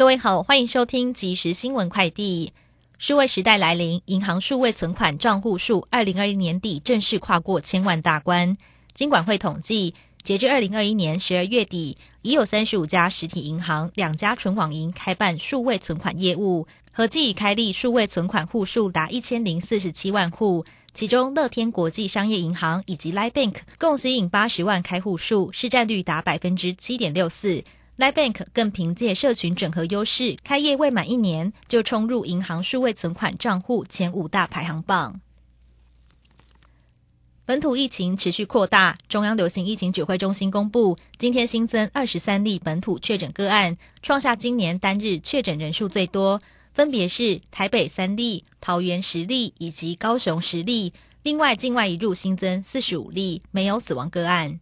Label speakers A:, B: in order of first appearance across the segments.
A: 各位好，欢迎收听即时新闻快递。数位时代来临，银行数位存款账户数，二零二一年底正式跨过千万大关。金管会统计，截至二零二一年十二月底，已有三十五家实体银行、两家纯网银开办数位存款业务，合计已开立数位存款户数达一千零四十七万户。其中，乐天国际商业银行以及 Line Bank 共吸引八十万开户数，市占率达百分之七点六四。Li Bank 更凭借社群整合优势，开业未满一年就冲入银行数位存款账户前五大排行榜。本土疫情持续扩大，中央流行疫情指挥中心公布，今天新增二十三例本土确诊个案，创下今年单日确诊人数最多，分别是台北三例、桃园十例以及高雄十例。另外，境外一入新增四十五例，没有死亡个案。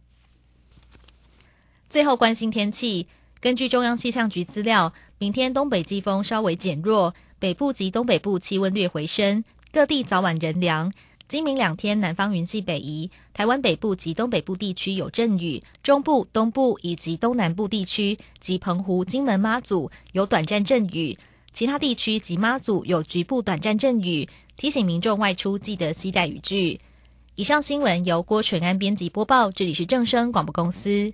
A: 最后，关心天气。根据中央气象局资料，明天东北季风稍微减弱，北部及东北部气温略回升，各地早晚仍凉。今明两天南方云系北移，台湾北部及东北部地区有阵雨，中部、东部以及东南部地区及澎湖、金门、妈祖有短暂阵雨，其他地区及妈祖有局部短暂阵雨。提醒民众外出记得携带雨具。以上新闻由郭纯安编辑播报，这里是正声广播公司。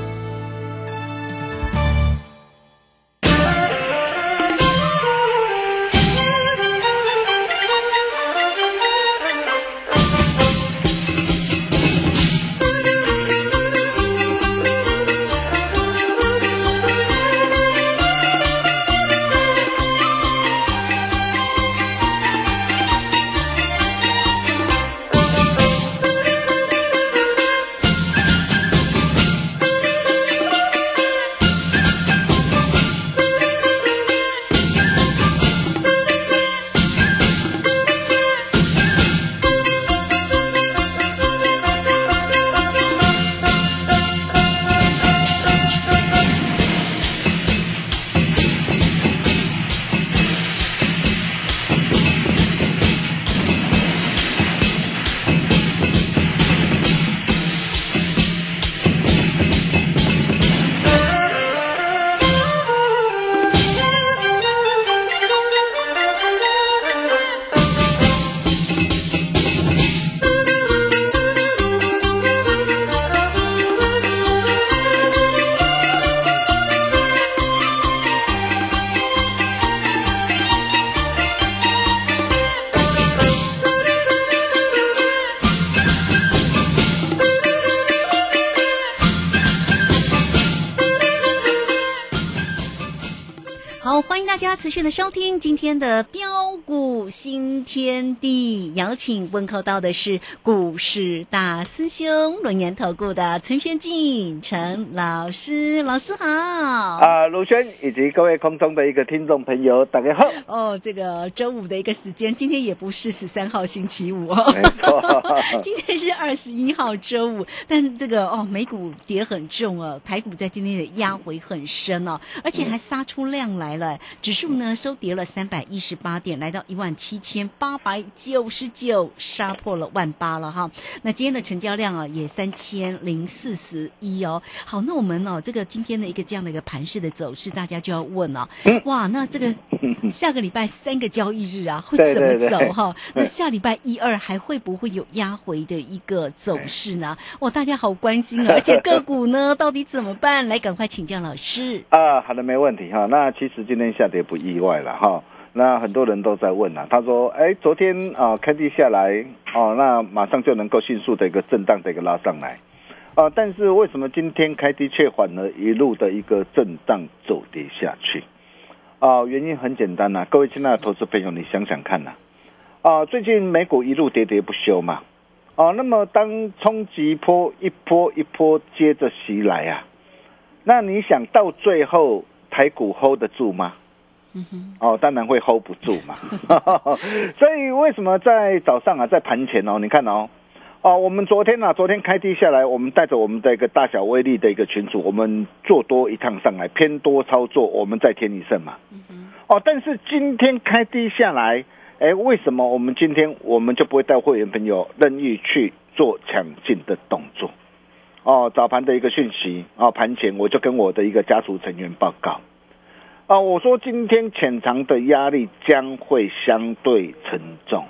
B: 收听今天的标股新天地，邀请问候到的是股市大师兄轮研投顾的陈轩进陈老师，老师好。
C: 啊，卢轩以及各位空中的一个听众朋友，大家好。
B: 哦，这个周五的一个时间，今天也不是十三号星期五哦，
C: 没错，
B: 今天是二十一号周五，但这个哦，美股跌很重哦，台股在今天的压回很深哦，而且还杀出量来了。哎，指数呢收跌了三百一十八点，来到一万七千八百九十九，杀破了万八了哈。那今天的成交量啊也三千零四十一哦。好，那我们哦这个今天的一个这样的一个盘势的走势，大家就要问了，哇，那这个 下个礼拜三个交易日啊会怎么走哈？那下礼拜一二还会不会有压回的一个走势呢？哇，大家好关心啊！而且个股呢到底怎么办？来，赶快请教老师。
C: 啊，好的，没问题哈。那其实今天下跌不意外了哈。那很多人都在问啊，他说，哎，昨天啊开低下来哦，那马上就能够迅速的一个震荡的一个拉上来啊，但是为什么今天开低却反而一路的一个震荡走跌下去？啊，原因很简单呐、各位亲爱的投资朋友，你想想看呐、啊，最近美股一路跌跌不休嘛，啊、那么当冲击波一波一波接着袭来啊，那你想到最后台股 hold 得住吗？哦，当然会 hold 不住嘛。所以为什么在早上啊，在盘前哦，你看哦，哦，我们昨天啊，昨天开低下来，我们带着我们的一个大小威力的一个群组，我们做多一趟上来，偏多操作，我们再添一胜嘛。哦，但是今天开低下来，哎，为什么我们今天我们就不会带会员朋友任意去做抢进的动作？哦，早盘的一个讯息哦，盘前我就跟我的一个家族成员报告，啊、我说今天潜藏的压力将会相对沉重，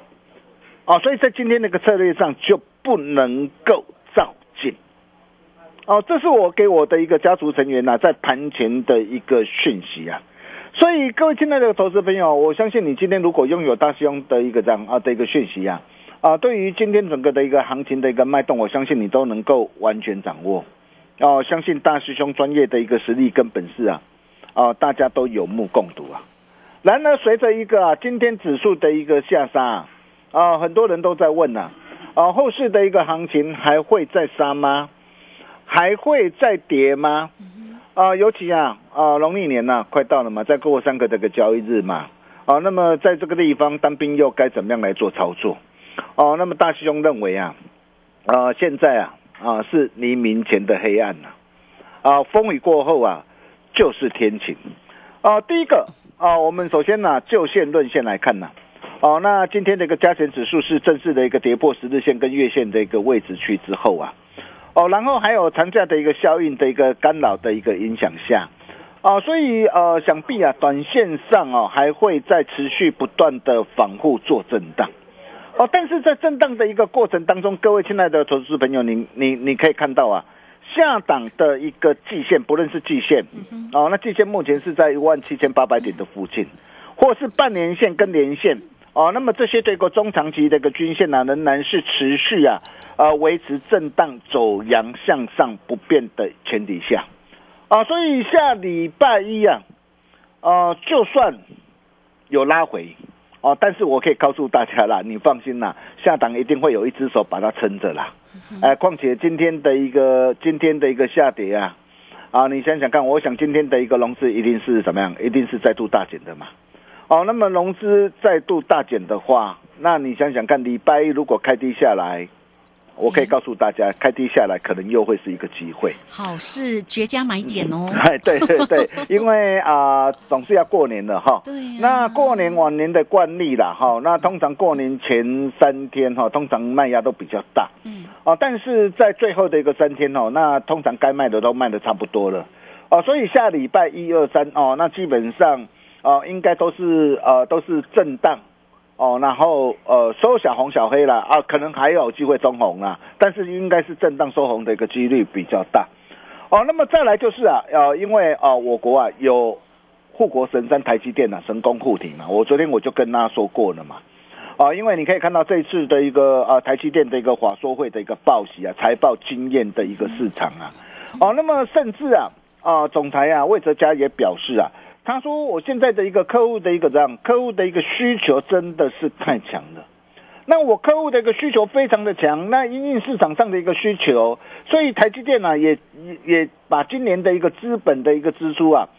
C: 啊，所以在今天那个策略上就不能够照进，哦，这是我给我的一个家族成员呐、在盘前的一个讯息啊。所以各位亲爱的投资朋友，我相信你今天如果拥有大师兄的一个这样啊的一个讯息啊，啊，对于今天整个的一个行情的一个脉动，我相信你都能够完全掌握。哦，相信大师兄专业的一个实力跟本事啊，啊，大家都有目共睹啊。然而，随着一个啊今天指数的一个下杀啊，很多人都在问呐、啊，后市的一个行情还会再杀吗？还会再跌吗？啊，尤其啊啊，农历年呐、快到了嘛，再过三个这个交易日嘛，啊，那么在这个地方当兵又该怎么样来做操作？哦、那么大师兄认为啊，啊，现在啊啊是黎明前的黑暗呐、啊，风雨过后啊就是天晴。啊，第一个啊，我们首先呢、就线论线来看呢、哦、那今天的一个加权指数是正式的一个跌破十日线跟月线的一个位置区之后啊，哦，然后还有长假的一个效应的一个干扰的一个影响下，啊，所以呃，想必啊，短线上哦还会再持续不断的反复做震荡，哦，但是在震荡的一个过程当中，各位亲爱的投资朋友，你你你可以看到啊，下档的一个季线，不论是季线，哦，那季线目前是在一万七千八百点的附近，或是半年线跟年线。哦，那么这些这个中长期的一个均线呢、仍然是持续啊，呃，维持震荡走阳向上不变的前提下，啊，所以下礼拜一啊，呃，就算有拉回，哦，但是我可以告诉大家啦，你放心啦，下档一定会有一只手把它撑着啦，哎、况且今天的一个今天的一个下跌啊，啊，你想想看，我想今天的一个融资一定是怎么样？一定是再度大减的嘛。哦，那么融资再度大减的话，那你想想看，礼拜一如果开低下来，我可以告诉大家，开低下来可能又会是一个机会。
B: 好是绝佳买点哦。
C: 哎，对对对，因为啊、总是要过年了哈。
B: 对呀
C: 那过年往年的惯例啦，哈，那通常过年前三天哈，通常卖压都比较大。
B: 嗯。
C: 哦，但是在最后的一个三天哦，那通常该卖的都卖的差不多了。哦，所以下礼拜一二三哦，那基本上哦，应该都是呃都是震荡。哦，然后呃收小红小黑啦，啊，可能还有机会中红啊，但是应该是震荡收红的一个几率比较大。哦，那么再来就是啊，呃，因为啊、我国啊有护国神山台积电啊神功护体嘛，我昨天我就跟大家说过了嘛。啊，因为你可以看到这一次的一个啊台积电的一个华硕会的一个报喜啊，财报惊艳的一个市场啊，哦，那么甚至啊啊总裁啊魏哲嘉也表示啊，他说我现在的一个客户的一个这样客户的一个需求真的是太强了。那我客户的一个需求非常的强，那因应市场上的一个需求，所以台积电呢、也也也把今年的一个资本的一个支出啊，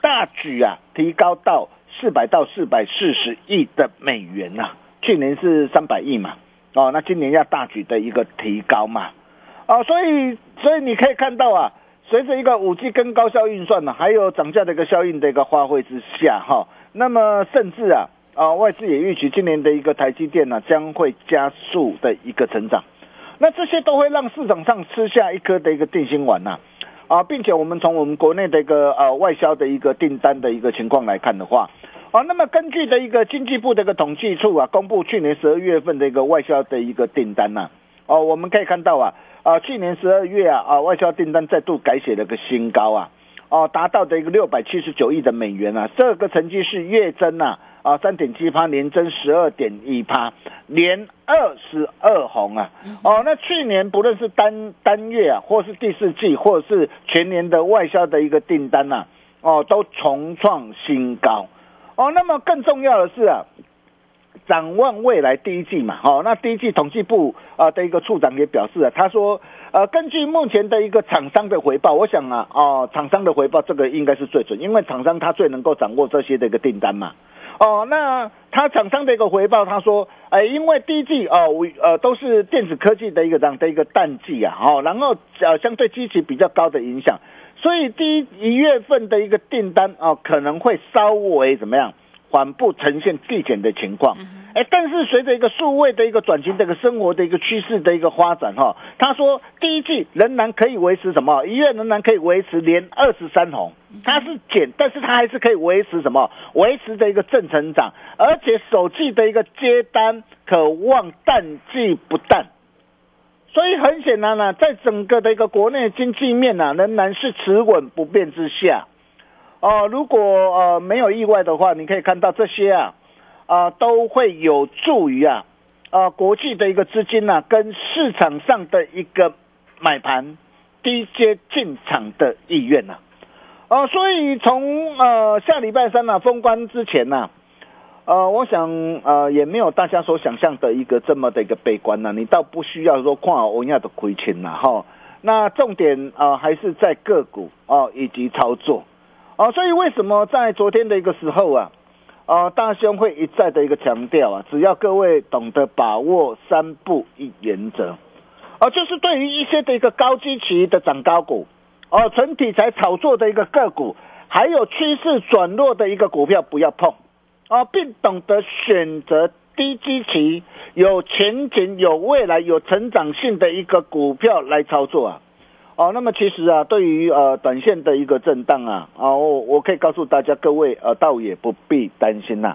C: 大举啊提高到四百到四百四十亿的美元呐、去年是三百亿嘛，哦，那今年要大举的一个提高嘛，哦，所以所以你可以看到啊，随着一个五 G 跟高效运算呢，还有涨价的一个效应的一个发挥之下，哈，那么甚至啊啊外资也预期今年的一个台积电呢将会加速的一个成长，那这些都会让市场上吃下一颗的一个定心丸呐，啊，并且我们从我们国内的一个呃外销的一个订单的一个情况来看的话，啊，那么根据的一个经济部的一个统计处啊公布去年十二月份的一个外销的一个订单呐，哦，我们可以看到啊。啊，去年十二月啊，啊，外销订单再度改写了个新高啊，哦，达到的一个六百七十九亿的美元啊，这个成绩是月增呐，啊，三点七趴，年增十二点一趴，连二十二红啊，哦，那去年不论是单单月啊，或是第四季，或者是全年的外销的一个订单呐，哦，都重创新高，哦，那么更重要的是啊。展望未来第一季嘛，好，那第一季统计部啊的一个处长也表示啊，他说，呃，根据目前的一个厂商的回报，我想啊，哦，厂商的回报这个应该是最准，因为厂商他最能够掌握这些的一个订单嘛，哦，那他厂商的一个回报，他说，哎，因为第一季哦，呃，都是电子科技的一个这样的一个淡季啊，好，然后呃相对积极比较高的影响，所以第一一月份的一个订单啊，可能会稍微怎么样？缓步呈现递减的情况，哎，但是随着一个数位的一个转型，这个生活的一个趋势的一个发展，哈，他说第一季仍然可以维持什么？一月仍然可以维持连二十三红，它是减，但是它还是可以维持什么？维持的一个正成长，而且首季的一个接单可望淡季不淡，所以很显然呢，在整个的一个国内经济面呢，仍然是持稳不变之下。哦，如果呃没有意外的话，你可以看到这些啊，啊都会有助于啊，啊国际的一个资金呢，跟市场上的一个买盘低阶进场的意愿呐，哦，所以从呃下礼拜三呢封关之前呢，呃，我想呃也没有大家所想象的一个这么的一个悲观呐，你倒不需要说看欧亚的亏钱呐哈，那重点啊还是在个股哦以及操作。啊，所以为什么在昨天的一个时候啊，啊，大兄会一再的一个强调啊，只要各位懂得把握三步一原则，啊，就是对于一些的一个高基期的涨高股，哦，纯题材炒作的一个个股，还有趋势转弱的一个股票不要碰，啊，并懂得选择低基期、有前景、有未来、有成长性的一个股票来操作啊。哦，那么其实啊，对于呃短线的一个震荡啊，啊，我我可以告诉大家各位，呃，倒也不必担心呐。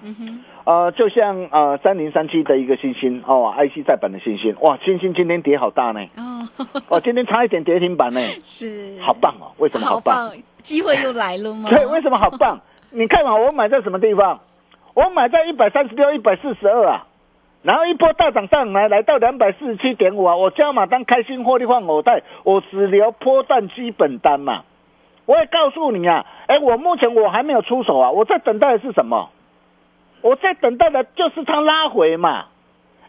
C: 呃，就像呃三零三七的一个星星哦，IC 再版的星星，哇，星星今天跌好大呢。哦，哦，今天差一点跌停板呢。
B: 是。
C: 好棒哦！为什么好棒？
B: 机会又来了吗？
C: 对，为什么好棒？你看嘛，我买在什么地方？我买在一百三十六、一百四十二啊。然后一波大涨上来，来到两百四十七点五啊！我加码单开心获利换口袋，我只留波段基本单嘛。我也告诉你啊，哎，我目前我还没有出手啊，我在等待的是什么？我在等待的就是它拉回嘛。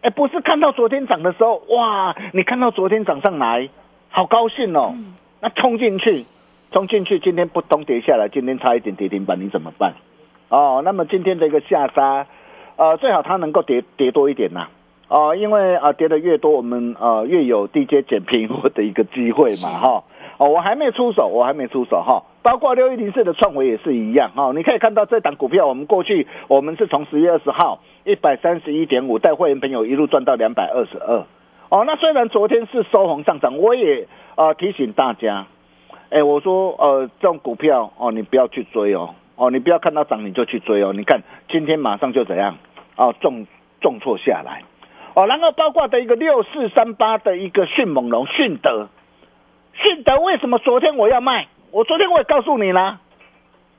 C: 哎，不是看到昨天涨的时候，哇，你看到昨天涨上来，好高兴哦。那冲进去，冲进去，今天不咚跌下来，今天差一点跌停板，你怎么办？哦，那么今天的一个下杀。呃，最好它能够跌跌多一点呐，哦，因为啊跌的越多，我们呃越有低阶捡便宜的一个机会嘛，哈，哦，我还没出手，我还没出手哈，包括六一零四的创维也是一样哈，你可以看到这档股票，我们过去我们是从十月二十号一百三十一点五带会员朋友一路赚到两百二十二，哦，那虽然昨天是收红上涨，我也呃提醒大家，哎，我说呃这种股票哦，你不要去追哦，哦，你不要看到涨你就去追哦，你看今天马上就怎样？哦，重重挫下来，哦，然后包括的一个六四三八的一个迅猛龙迅德，迅德为什么昨天我要卖？我昨天我也告诉你啦，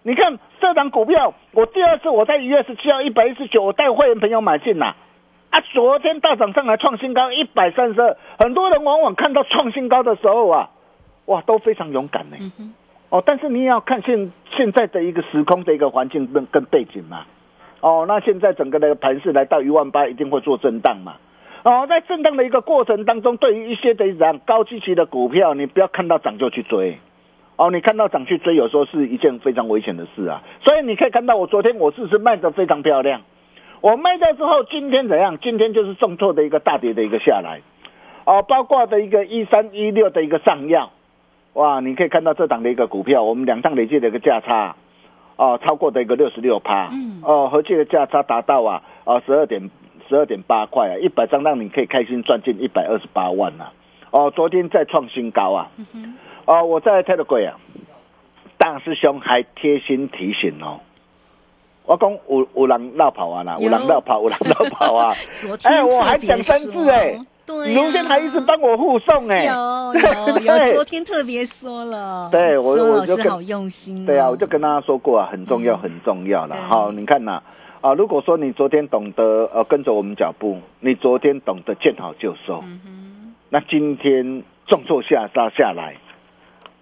C: 你看这档股票，我第二次我在一月十七号一百一十九，我带会员朋友买进啦，啊，昨天大涨上来创新高一百三十二，很多人往往看到创新高的时候啊，哇，都非常勇敢呢，哦，但是你也要看现现在的一个时空的一个环境跟跟背景嘛。哦，那现在整个的盘势来到一万八，一定会做震荡嘛？哦，在震荡的一个过程当中，对于一些的涨高基期的股票，你不要看到涨就去追。哦，你看到涨去追，有时候是一件非常危险的事啊。所以你可以看到，我昨天我是不是卖的非常漂亮？我卖掉之后，今天怎样？今天就是重挫的一个大跌的一个下来。哦，包括的一个一三一六的一个上药。哇，你可以看到这档的一个股票，我们两档累计的一个价差，哦，超过的一个六十六趴，
B: 嗯。
C: 哦，合计的价差达到啊，啊十二点十二点八块啊，一百张让你可以开心赚进一百二十八万呐、哦，昨天再创新高啊，哦，我在 Telegram 啊，大师兄还贴心提醒哦。我讲有有人绕跑啊啦，有人绕跑，有人绕跑啊！哎，我还讲三
B: 说。
C: 次哎，
B: 对、
C: 卢先还一直帮我护送哎，
B: 有
C: 对
B: 有有，昨天特别说了，
C: 对我
B: 老师好用心、哦，
C: 对啊，我就跟大家说过啊，很重要，
B: 嗯。
C: 很重要了。好，你看呐，啊，如果说你昨天懂得呃跟着我们脚步，你昨天懂得见好就收，那今天重挫下杀下来，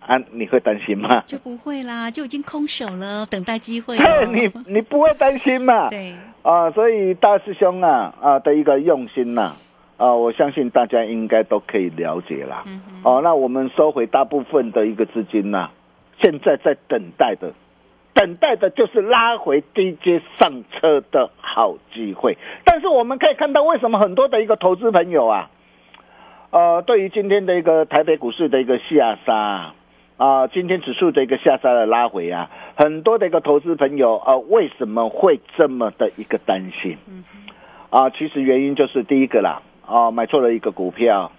C: 啊，你会担心吗？
B: 就不会啦，就已经空手了，等待机会。
C: 你你不会担心嘛？
B: 对，
C: 啊，所以大师兄啊啊的一个用心呐啊我相信大家应该都可以了解啦。哦，那我们收回大部分的一个资金呐、现在在等待的，等待的就是拉回低阶上车的好机会。但是我们可以看到，为什么很多的一个投资朋友啊，呃，对于今天的一个台北股市的一个下杀啊、啊今天指数的一个下杀的拉回啊，很多的一个投资朋友啊、呃为什么会这么的一个担心？
B: 嗯
C: 啊，其实原因就是第一个啦，哦，买错了一个股票，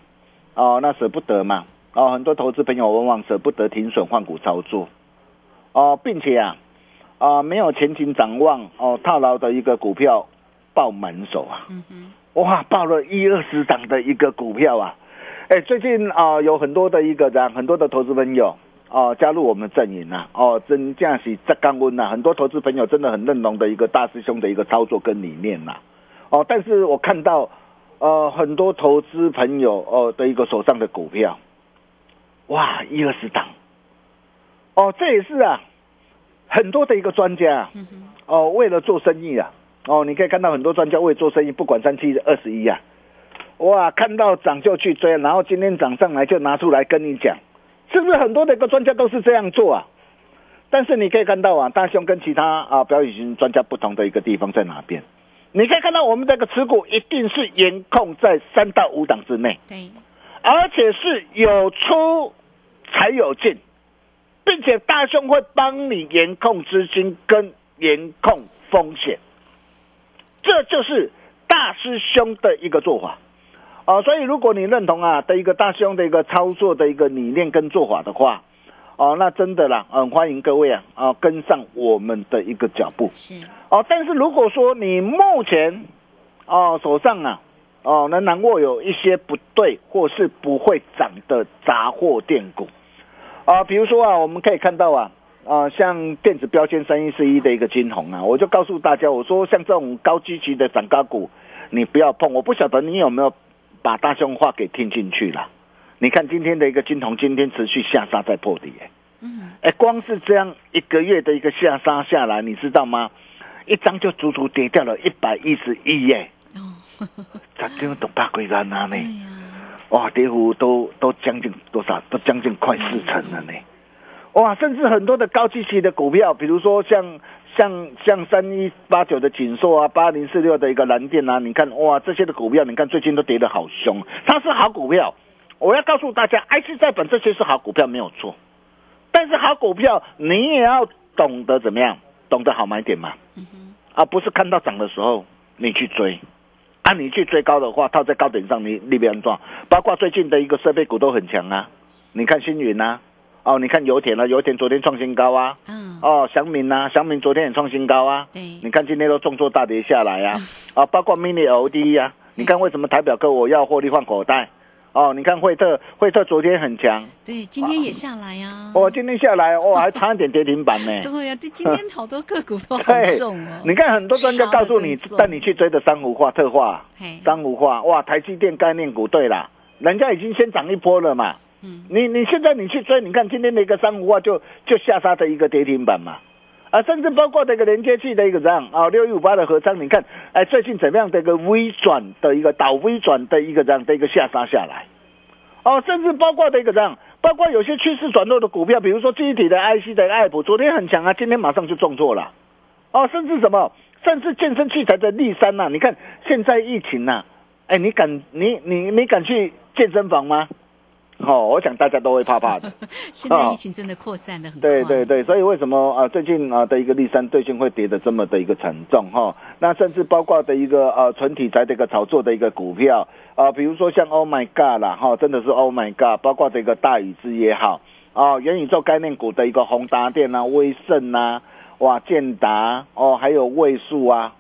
C: 哦，那舍不得嘛，哦，很多投资朋友往往舍不得停损换股操作，哦，并且啊，啊，没有前景展望，哦，套牢的一个股票爆满手啊，
B: 嗯哼，
C: 哇，爆了一二十档的一个股票啊！哎，最近啊、有很多的一个很多的投资朋友哦、加入我们阵营呐、哦，真正是在降温呐，很多投资朋友真的很认同的一个大师兄的一个操作跟理念呐、哦，但是我看到呃很多投资朋友哦、的一个手上的股票，哇，一二十档，哦，这也是啊，很多的一个专家哦，为了做生意啊，哦，你可以看到很多专家为做生意，不管三七二十一啊，哇，看到涨就去追，然后今天涨上来就拿出来跟你讲，是不是很多的一个专家都是这样做啊？但是你可以看到啊，大兄跟其他啊表演型专家不同的一个地方在哪边？你可以看到我们这个持股一定是严控在三到五档之内，
B: 对，
C: 而且是有出才有进，并且大兄会帮你严控资金跟严控风险，这就是大师兄的一个做法。哦，所以如果你认同啊的一个大师兄的一个操作的一个理念跟做法的话，哦，那真的啦，嗯，欢迎各位啊啊跟上我们的一个脚步。
B: 是，
C: 哦，但是如果说你目前哦手上啊哦仍然握有一些不对或是不会涨的杂货店股啊，比如说啊，我们可以看到啊啊像电子标签三一四一的一个金红啊，我就告诉大家，我说像这种高积极的涨高股，你不要碰。我不晓得你有没有把大胸话给听进去了。你看今天的一个金铜，今天持续下杀在破底、哎
B: 嗯，
C: 哎，光是这样一个月的一个下杀下来，你知道吗？一张就足足跌掉了一百一十亿耶，
B: 哦，
C: 咋就懂八鬼人啊呢哇，跌幅都都将近多少？都将近快四成了呢。哇，甚至很多的高基期的股票，比如说像像像三一八九的锦硕啊，八零四六的一个蓝电啊，你看哇，这些的股票，你看最近都跌得好凶。它是好股票，我要告诉大家，IC 再本这些是好股票没有错，但是好股票你也要懂得怎么样，懂得好买点嘛，
B: 嗯哼，
C: 而不是看到涨的时候你去追。啊，你去追高的话，套在高点上，你你别安装。包括最近的一个设备股都很强啊，你看星云啊，哦，你看油田啊，油田昨天创新高啊，
B: 嗯，
C: 哦，祥明啊，祥明昨天也创新高啊，
B: 对，
C: 你看今天都重挫大跌下来啊，啊，包括 mini LED 啊，你看为什么台表哥我要获利换口袋？哦，你看惠特，惠特昨天很强，
B: 对，今天也下来啊，
C: 哦，今天下来，哦，还差一点跌停板呢。
B: 对呀、这今天好多个股都好
C: 对
B: 重哦，，
C: 你看很多专家告诉你带你去追的珊瑚化、特化、
B: 嘿，
C: 珊瑚化，哇，台积电概念股，对啦，人家已经先涨一波了嘛。
B: 嗯，
C: 你你现在你去追，你看今天的一个珊瑚化就就下杀的一个跌停板嘛，啊，甚至包括这个连接器的一个这样？啊，六一五八的合章，你看，哎，最近怎么样的一个微转的一个倒微转的一个这样的一个下杀下来，哦，甚至包括的一个这样，包括有些趋势转弱的股票，比如说具体的 IC 的爱普，昨天很强啊，今天马上就重挫了，哦，甚至什么，甚至健身器材的力山呐、你看现在疫情呐、哎，你敢你你你敢去健身房吗？哦，我想大家都会怕怕的。
B: 现在疫情真的扩散的很快。
C: 对对对，所以为什么啊最近啊的一个立三最近会跌的这么的一个沉重哈？那甚至包括的一个呃纯题材的一个炒作的一个股票啊，比如说像 Oh my God 啦哈，真的是 Oh my God，包括这个大宇之也好啊，元宇宙概念股的一个宏达电啊、威盛啊、哇建达哦，还有位数啊，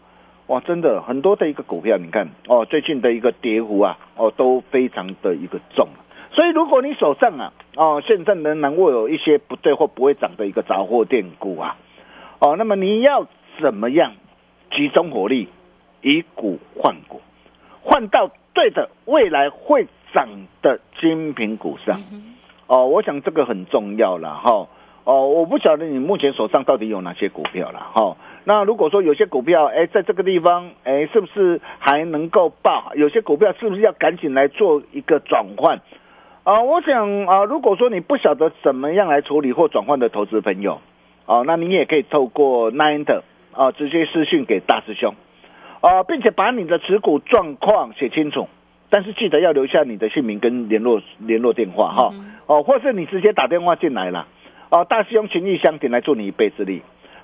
C: 哇，真的很多的一个股票，你看哦，最近的一个跌幅啊哦都非常的一个重。所以，如果你手上啊，哦，现在仍然握有一些不对或不会涨的一个杂货店股啊，哦，那么你要怎么样集中火力，以股换股，换到对的未来会涨的精品股上？哦，我想这个很重要了哈。哦，我不晓得你目前手上到底有哪些股票了哈。那如果说有些股票，哎，在这个地方，哎，是不是还能够报？有些股票是不是要赶紧来做一个转换？啊，我想啊，如果说你不晓得怎么样来处理或转换的投资朋友，哦，那你也可以透过 Nine 的啊，直接私讯给大师兄，啊，并且把你的持股状况写清楚，但是记得要留下你的姓名跟联络联络电话哈，哦，或是你直接打电话进来了，哦，大师兄情义相挺来助你一臂之力，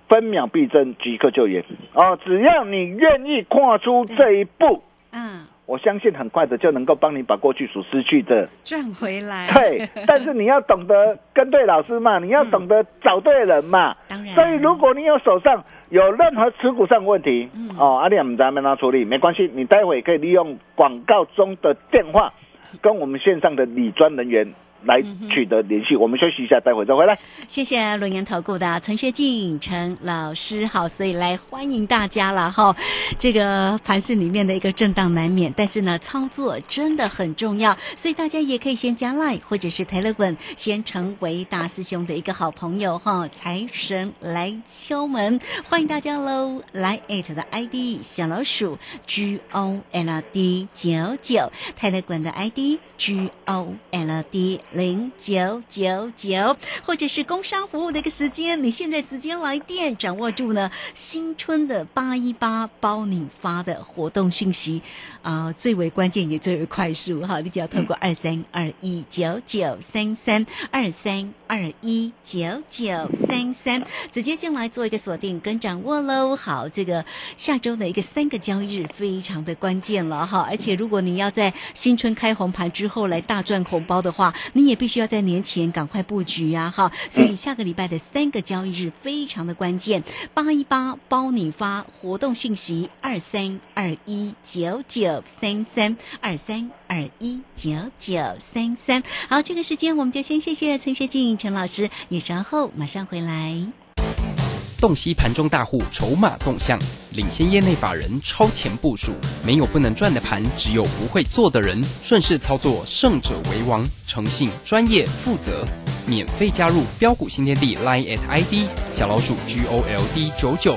C: 分秒必争，即刻救援，哦，只要你愿意跨出这一步，嗯。我相信很快的就能够帮你把过去所失去的
B: 赚回来。
C: 对，但是你要懂得跟对老师嘛，你要懂得找对人嘛。
B: 当然。
C: 所以如果你有手上有任何持股上问题，哦，阿亮，我们咱们他处理没关系，你待会可以利用广告中的电话跟我们线上的理专人员。来取得联系，我们休息一下，待会再回来。
B: 谢谢龙岩投顾的陈学进陈老师，好，所以来欢迎大家了哈。这个盘市里面的一个震荡难免，但是呢，操作真的很重要，所以大家也可以先加 line 或者是 telegram，先成为大师兄的一个好朋友哈。财神来敲门，欢迎大家喽！来 at 的 ID 小老鼠 G O L D 九九，telegram 的 ID G O L D。零九九九，或者是工商服务的一个时间，你现在直接来电，掌握住呢新春的八一八包你发的活动讯息啊，最为关键也最为快速哈，你只要透过二三二一九九三三二三二一九九三三直接进来做一个锁定跟掌握喽。好，这个下周的一个三个交易日非常的关键了哈，而且如果你要在新春开红盘之后来大赚红包的话，你。也必须要在年前赶快布局呀，哈！所以下个礼拜的三个交易日非常的关键，八一八包你发活动讯息，二三二一九九三三二三二一九九三三。好，这个时间我们就先谢谢陈学静陈老师，你稍后马上回来。
D: 洞悉盘中大户筹码动向，领先业内法人超前部署，没有不能赚的盘，只有不会做的人。顺势操作，胜者为王。诚信、专业、负责，免费加入标股新天地 Line at ID 小老鼠 G O L D 九九。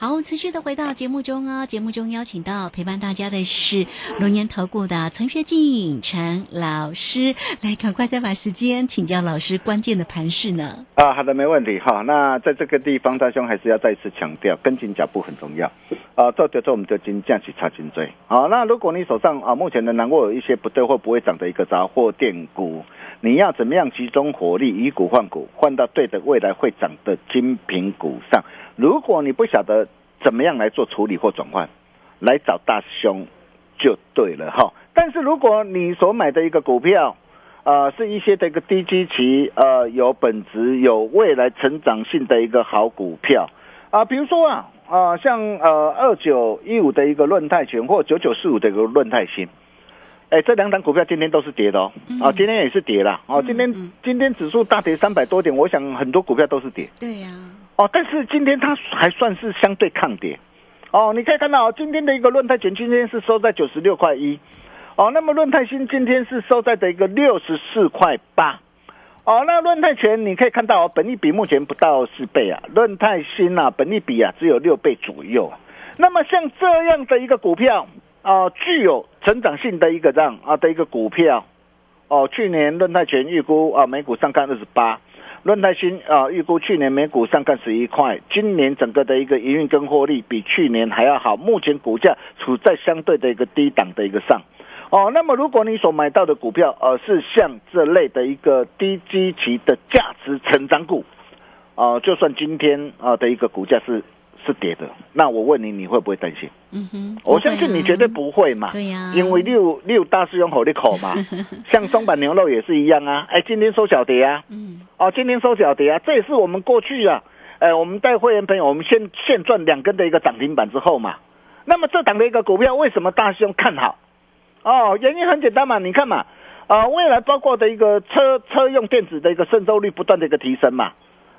B: 好，我持续的回到节目中啊！节目中邀请到陪伴大家的是龙岩投顾的陈学进陈老师，来赶快再把时间请教老师关键的盘势呢。
C: 啊，好的，没问题哈。那在这个地方，大兄还是要再次强调，跟紧脚步很重要啊。做着做，我们就金价去差金追。好，那如果你手上啊目前仍然握有一些不对或不会涨的一个杂货店股，你要怎么样集中火力以股换股，换到对的未来会涨的精品股上？如果你不晓得怎么样来做处理或转换，来找大师兄就对了哈。但是如果你所买的一个股票，呃，是一些这个低基期，呃，有本质、有未来成长性的一个好股票啊，比如说啊，啊，像呃二九一五的一个论泰全或九九四五的一个论泰新，哎，这两档股票今天都是跌的哦，啊，今天也是跌了哦，今天今天指数大跌三百多点，我想很多股票都是跌。
B: 对呀。
C: 哦，但是今天它还算是相对抗跌，哦，你可以看到今天的一个论泰全今天是收在九十六块一，哦，那么论泰新今天是收在的一个六十四块八，哦，那论泰全你可以看到哦，本利比目前不到四倍啊，论泰新啊，本利比啊只有六倍左右，那么像这样的一个股票，啊、具有成长性的一个这样啊的一个股票，哦，去年论泰全预估啊每股上看二十八，润泰新啊预估去年每股上看十一块，今年整个的一个营运跟获利比去年还要好，目前股价处在相对的一个低档的一个上。哦，那么如果你所买到的股票，呃，是像这类的一个低基期的价值成长股，啊、就算今天啊、的一个股价是是跌的，那我问你，你会不会担心？
B: 嗯哼，
C: 我相信你绝对不会嘛，
B: 对呀。
C: 因为六六大师兄火力口嘛，像松板牛肉也是一样啊，哎，今天收小跌啊，
B: 嗯，
C: 哦，今天收小跌啊，这也是我们过去啊，哎，我们带会员朋友，我们先现赚两根的一个涨停板之后嘛，那么这档的一个股票为什么大师兄看好？哦，原因很简单嘛，你看嘛，啊、未来包括的一个车车用电子的一个渗透率不断的一个提升嘛，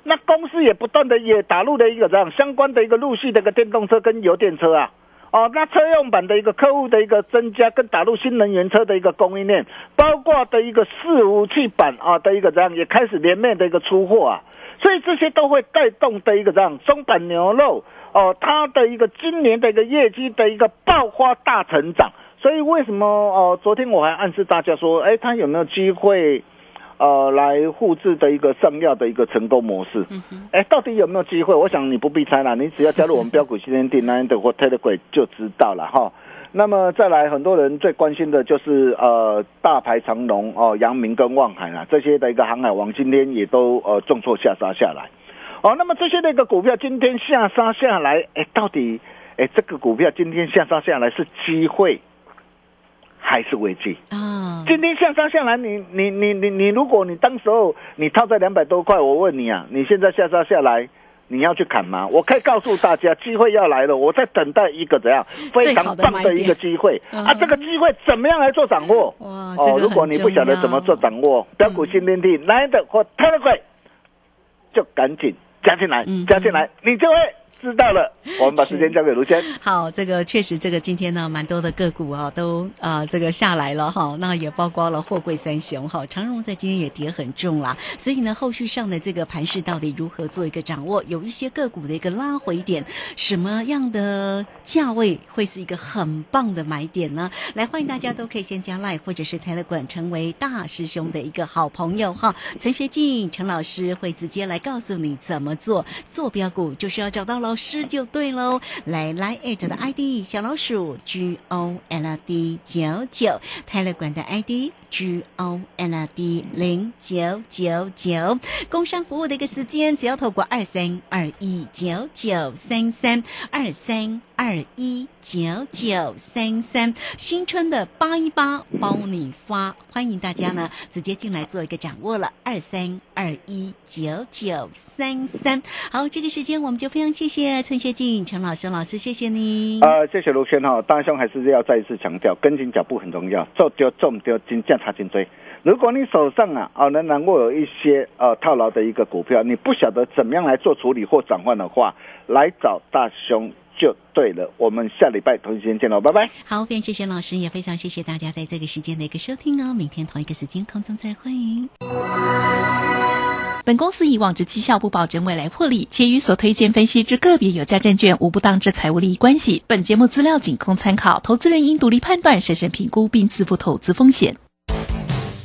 C: 那公司也不断的也打入了一个这样相关的一个陆续的一个电动车跟油电车啊。哦，那车用版的一个客户的一个增加，跟打入新能源车的一个供应链，包括的一个伺服器版啊的一个这样也开始连面的一个出货啊，所以这些都会带动的一个这样中板牛肉哦，它的一个今年的一个业绩的一个爆发大成长，所以为什么哦？昨天我还暗示大家说，哎，它有没有机会？呃，来复制的一个上药的一个成功模式，哎，到底有没有机会？我想你不必猜了，你只要加入我们标股新天地 Nine 的或 Telegram 就知道了哈。那么再来，很多人最关心的就是呃大牌长龙哦、阳明跟望海啊这些的一个航海王，今天也都呃重挫下杀下来。哦，那么这些的一个股票今天下杀下来，哎，到底哎这个股票今天下杀下来是机会还是危机？
B: 啊，
C: 今天向上下来，你你你你你，如果你当时候你套在两百多块，我问你啊，你现在下杀下来，你要去砍吗？我可以告诉大家，机会要来了，我在等待一个怎样非常棒的一个机会
B: 嗯
C: 啊！这个机会怎么样来做掌握？
B: 哇，
C: 哦，如果你不晓得怎么做掌握，标股新天地来的或 Telegram，就赶紧加进来
B: 嗯，
C: 加进来，你就会知道了。我们把时间交给卢谦。
B: 好，这个确实，这个今天呢，蛮多的个股啊，都啊、这个下来了哈。那也包括了货柜三雄哈，长荣在今天也跌很重啦。所以呢，后续上的这个盘势到底如何做一个掌握？有一些个股的一个拉回点，什么样的价位会是一个很棒的买点呢？来，欢迎大家都可以先加 Line 或者是 Telegram 成为大师兄的一个好朋友哈。陈学进陈老师会直接来告诉你怎么做，做标股就是要找到老师就对喽，来来，艾特的 ID 小老鼠 G O L D 九九泰勒馆的 ID。G O L D 零九九九，工商服务的一个时间，只要透过二三二一九九三三二三二一九九三三，新春的八一八包你发，欢迎大家呢直接进来做一个掌握了，二三二一九九三三。好，这个时间我们就非常谢谢陈学进陈老师老师，谢谢你。
C: 呃，谢谢卢轩哈，大兄还是要再一次强调，跟紧脚步很重要，做丢做唔丢，金价差金追。如果你手上啊啊仍然会有一些呃套牢的一个股票，你不晓得怎么样来做处理或转换的话，来找大兄就对了。我们下礼拜同一时间见喽，拜拜。
B: 好，非常谢谢老师，也非常谢谢大家在这个时间的一个收听哦。明天同一个时间空中再会。
E: 本公司以往之绩效不保证未来获利，且与所推荐分析之个别有价证券无不当之财务利益关系。本节目资料仅供参考，投资人应独立判断、审慎评估并自负投资风险。